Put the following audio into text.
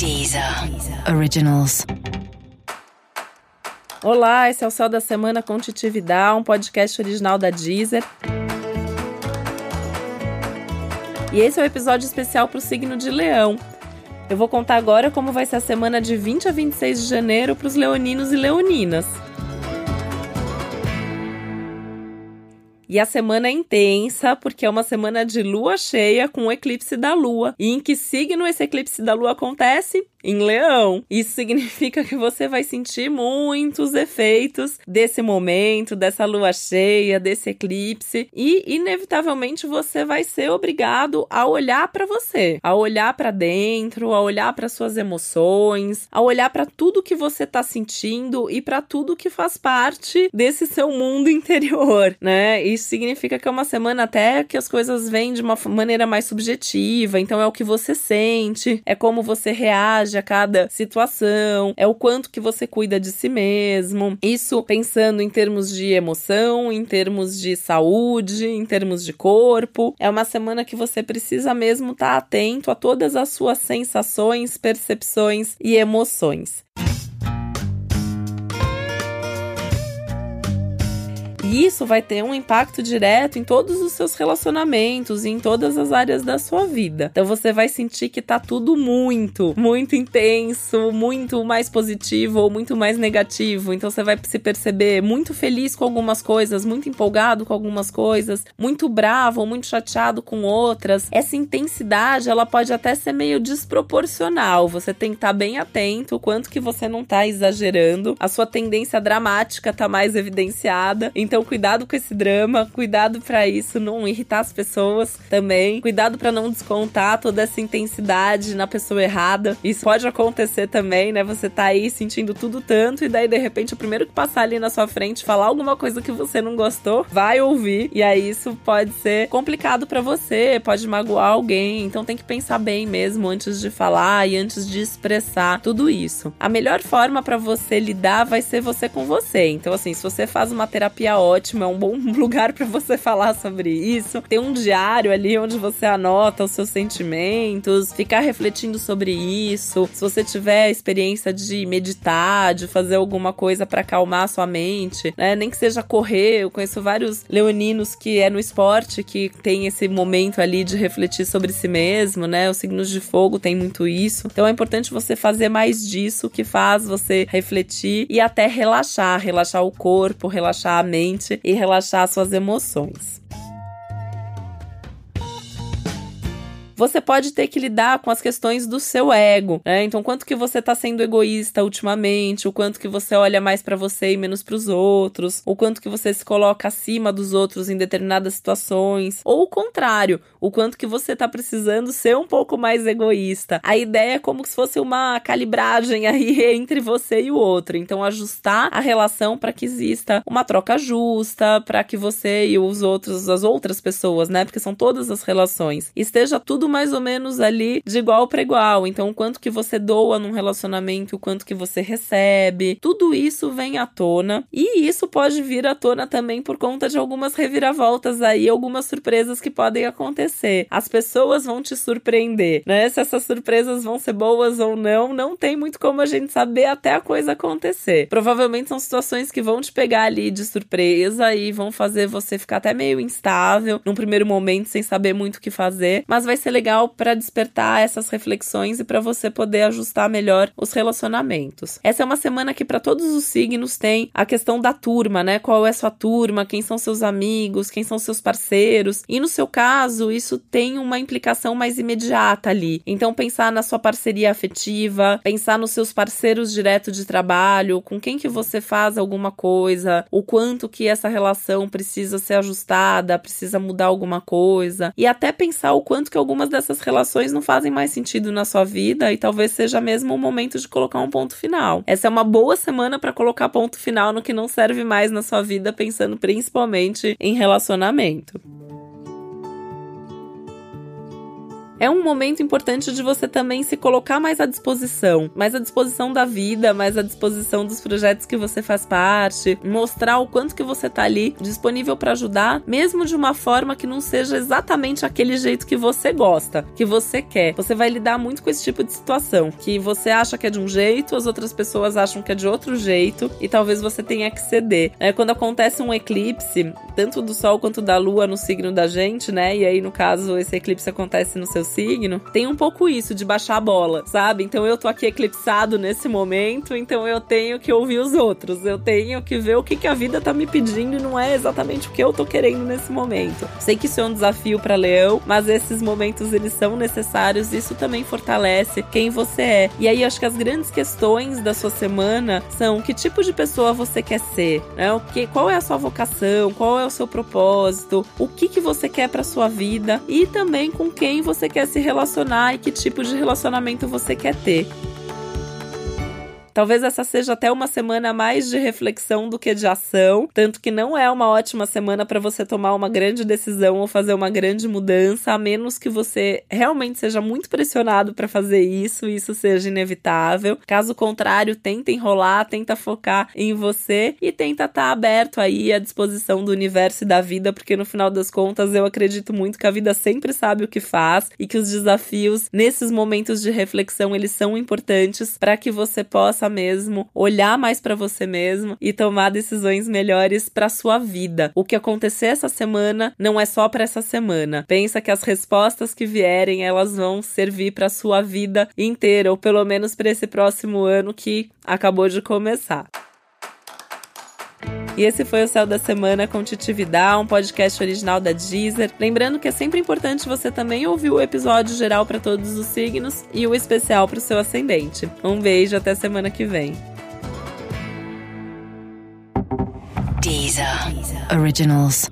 Deezer Originals. Olá, esse é o Céu da Semana com Titividade, um podcast original da Deezer. E esse é o um episódio especial para o signo de Leão. Eu vou contar agora como vai ser a semana de 20 a 26 de janeiro para os leoninos e leoninas. E a semana é intensa porque é uma semana de lua cheia com o eclipse da lua. E em que signo esse eclipse da lua acontece? em leão. Isso significa que você vai sentir muitos efeitos desse momento, dessa lua cheia, desse eclipse e inevitavelmente você vai ser obrigado a olhar para você, a olhar para dentro, a olhar para suas emoções, a olhar para tudo que você tá sentindo e para tudo que faz parte desse seu mundo interior, né? Isso significa que é uma semana até que as coisas vêm de uma maneira mais subjetiva, então é o que você sente, é como você reage a cada situação, é o quanto que você cuida de si mesmo. Isso pensando em termos de emoção, em termos de saúde, em termos de corpo. É uma semana que você precisa mesmo estar tá atento a todas as suas sensações, percepções e emoções. E isso vai ter um impacto direto em todos os seus relacionamentos e em todas as áreas da sua vida. Então você vai sentir que tá tudo muito, muito intenso, muito mais positivo ou muito mais negativo. Então você vai se perceber muito feliz com algumas coisas, muito empolgado com algumas coisas, muito bravo ou muito chateado com outras. Essa intensidade, ela pode até ser meio desproporcional. Você tem que estar tá bem atento o quanto que você não tá exagerando. A sua tendência dramática tá mais evidenciada. Então então, cuidado com esse drama, cuidado para isso não irritar as pessoas também, cuidado para não descontar toda essa intensidade na pessoa errada. Isso pode acontecer também, né? Você tá aí sentindo tudo tanto e daí de repente o primeiro que passar ali na sua frente falar alguma coisa que você não gostou, vai ouvir e aí isso pode ser complicado para você, pode magoar alguém. Então tem que pensar bem mesmo antes de falar e antes de expressar tudo isso. A melhor forma para você lidar vai ser você com você. Então assim, se você faz uma terapia ótimo, é um bom lugar para você falar sobre isso. Tem um diário ali onde você anota os seus sentimentos, ficar refletindo sobre isso. Se você tiver experiência de meditar, de fazer alguma coisa para acalmar sua mente, né? Nem que seja correr. Eu conheço vários leoninos que é no esporte que tem esse momento ali de refletir sobre si mesmo, né? Os signos de fogo tem muito isso. Então é importante você fazer mais disso que faz você refletir e até relaxar, relaxar o corpo, relaxar a mente mente e relaxar suas emoções. Você pode ter que lidar com as questões do seu ego, né? Então, quanto que você tá sendo egoísta ultimamente, o quanto que você olha mais para você e menos para os outros, o quanto que você se coloca acima dos outros em determinadas situações, ou o contrário, o quanto que você tá precisando ser um pouco mais egoísta. A ideia é como se fosse uma calibragem aí entre você e o outro. Então, ajustar a relação para que exista uma troca justa, para que você e os outros, as outras pessoas, né? Porque são todas as relações, esteja tudo mais ou menos ali de igual para igual. Então, o quanto que você doa num relacionamento, o quanto que você recebe, tudo isso vem à tona. E isso pode vir à tona também por conta de algumas reviravoltas aí, algumas surpresas que podem acontecer. As pessoas vão te surpreender, né? Se essas surpresas vão ser boas ou não, não tem muito como a gente saber até a coisa acontecer. Provavelmente são situações que vão te pegar ali de surpresa e vão fazer você ficar até meio instável num primeiro momento sem saber muito o que fazer, mas vai ser legal para despertar essas reflexões e para você poder ajustar melhor os relacionamentos. Essa é uma semana que para todos os signos tem a questão da turma, né? Qual é sua turma, quem são seus amigos, quem são seus parceiros. E no seu caso, isso tem uma implicação mais imediata ali. Então pensar na sua parceria afetiva, pensar nos seus parceiros direto de trabalho, com quem que você faz alguma coisa, o quanto que essa relação precisa ser ajustada, precisa mudar alguma coisa e até pensar o quanto que algumas dessas relações não fazem mais sentido na sua vida e talvez seja mesmo o momento de colocar um ponto final. Essa é uma boa semana para colocar ponto final no que não serve mais na sua vida, pensando principalmente em relacionamento. É um momento importante de você também se colocar mais à disposição, mais à disposição da vida, mais à disposição dos projetos que você faz parte, mostrar o quanto que você tá ali disponível para ajudar, mesmo de uma forma que não seja exatamente aquele jeito que você gosta, que você quer. Você vai lidar muito com esse tipo de situação, que você acha que é de um jeito, as outras pessoas acham que é de outro jeito e talvez você tenha que ceder. É, quando acontece um eclipse, tanto do sol quanto da lua no signo da gente, né? E aí no caso esse eclipse acontece no seu signo, tem um pouco isso de baixar a bola, sabe? Então eu tô aqui eclipsado nesse momento, então eu tenho que ouvir os outros, eu tenho que ver o que, que a vida tá me pedindo e não é exatamente o que eu tô querendo nesse momento. Sei que isso é um desafio para Leão, mas esses momentos eles são necessários, isso também fortalece quem você é. E aí acho que as grandes questões da sua semana são que tipo de pessoa você quer ser, né? O que, qual é a sua vocação, qual é o seu propósito, o que que você quer para sua vida e também com quem você quer se relacionar e que tipo de relacionamento você quer ter. Talvez essa seja até uma semana mais de reflexão do que de ação, tanto que não é uma ótima semana para você tomar uma grande decisão ou fazer uma grande mudança, a menos que você realmente seja muito pressionado para fazer isso e isso seja inevitável. Caso contrário, tenta enrolar, tenta focar em você e tenta estar tá aberto aí à disposição do universo e da vida, porque no final das contas eu acredito muito que a vida sempre sabe o que faz e que os desafios nesses momentos de reflexão eles são importantes para que você possa possa mesmo olhar mais para você mesmo e tomar decisões melhores para sua vida. O que acontecer essa semana não é só para essa semana. Pensa que as respostas que vierem, elas vão servir para sua vida inteira ou pelo menos para esse próximo ano que acabou de começar. E esse foi o Céu da Semana com Titividade, um podcast original da Deezer. Lembrando que é sempre importante você também ouvir o episódio geral para todos os signos e o especial para o seu ascendente. Um beijo, até semana que vem. Deezer. Deezer. Originals.